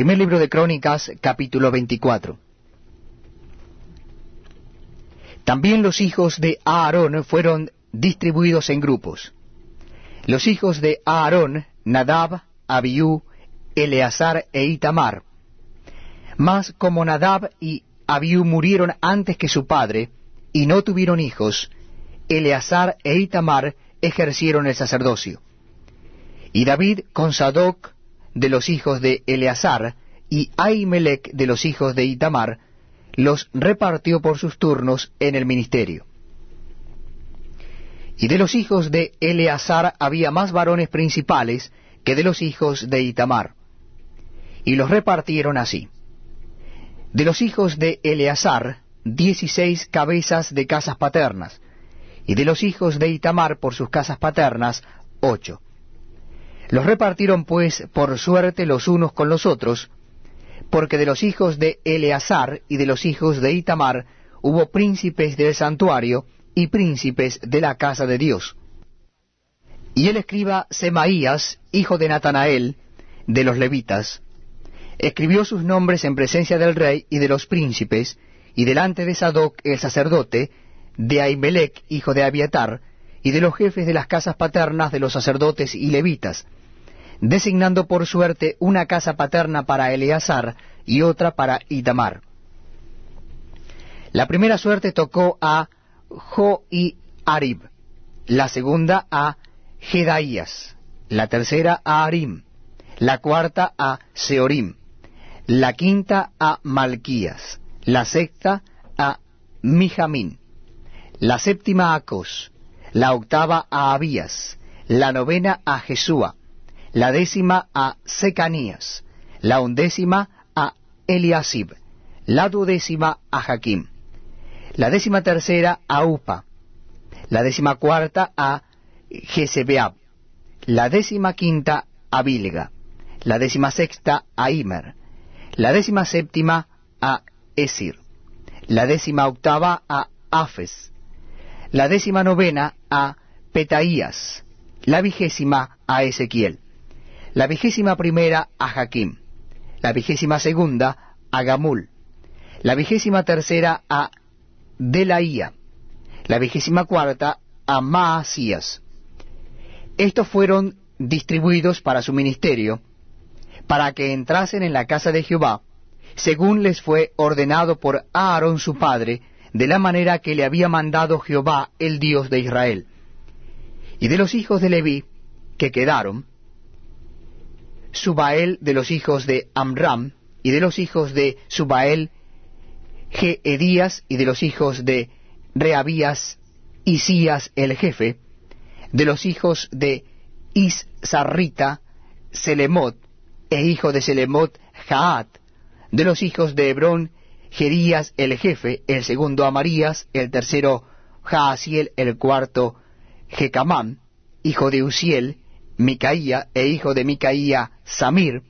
Primer libro de Crónicas, capítulo 24. También los hijos de Aarón fueron distribuidos en grupos. Los hijos de Aarón, Nadab, Abiú, Eleazar e Itamar. Mas como Nadab y Abiú murieron antes que su padre, y no tuvieron hijos, Eleazar e Itamar ejercieron el sacerdocio. Y David con Sadoc de los hijos de Eleazar y Ahimelech de los hijos de Itamar, los repartió por sus turnos en el ministerio. Y de los hijos de Eleazar había más varones principales que de los hijos de Itamar. Y los repartieron así. De los hijos de Eleazar, dieciséis cabezas de casas paternas, y de los hijos de Itamar por sus casas paternas, ocho. Los repartieron pues por suerte los unos con los otros, porque de los hijos de Eleazar y de los hijos de Itamar hubo príncipes del santuario y príncipes de la casa de Dios. Y el escriba Semaías, hijo de Natanael, de los levitas, escribió sus nombres en presencia del rey y de los príncipes, y delante de Sadoc el sacerdote, de Ahimelech, hijo de Abiatar, y de los jefes de las casas paternas de los sacerdotes y levitas, designando por suerte una casa paterna para Eleazar y otra para Itamar. La primera suerte tocó a Jo y Arib, la segunda a Jedaías, la tercera a Arim, la cuarta a Seorim, la quinta a Malquías, la sexta a Mijamín, la séptima a Cos, la octava a Abías, la novena a Jesúa, la décima a Secanías, la undécima a Eliasib, la duodécima a Jaquim, la décima tercera a Upa, la décima cuarta a Jezebeab, la décima quinta a Bilga, la décima sexta a Imer, la décima séptima a Esir, la décima octava a Afes, la décima novena a Petaías, la vigésima a Ezequiel la vigésima primera a Jaquim, la vigésima segunda a Gamul, la vigésima tercera a Delaía, la vigésima cuarta a Maasías. Estos fueron distribuidos para su ministerio, para que entrasen en la casa de Jehová, según les fue ordenado por Aarón su padre, de la manera que le había mandado Jehová, el Dios de Israel. Y de los hijos de Leví, que quedaron, Subael de los hijos de Amram, y de los hijos de Subael, Geedías, y de los hijos de Reabías, Isías el jefe, de los hijos de Isarrita, Selemot, e hijo de Selemot, Jaat, de los hijos de Hebrón, Gerías el jefe, el segundo Amarías, el tercero Jaasiel, el cuarto Jecamán, hijo de Uziel, Micaía, e hijo de Micaía, Samir,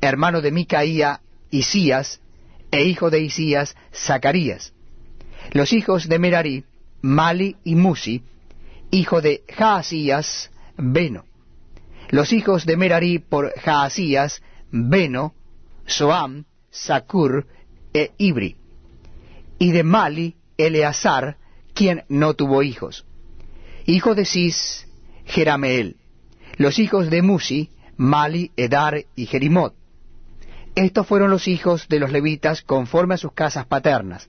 hermano de Micaía, Isías, e hijo de Isías, Zacarías. Los hijos de Merari, Mali y Musi, hijo de Jaasías, Beno. Los hijos de Merari por Jaasías, Beno, Soam, Sakur e Ibri. Y de Mali, Eleazar, quien no tuvo hijos. Hijo de Cis, Jerameel los hijos de Musi, Mali, Edar y Jerimot. Estos fueron los hijos de los levitas conforme a sus casas paternas.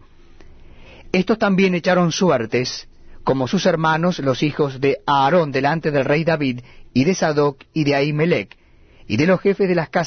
Estos también echaron suertes, como sus hermanos los hijos de Aarón delante del rey David, y de Sadoc y de Ahimelech, y de los jefes de las casas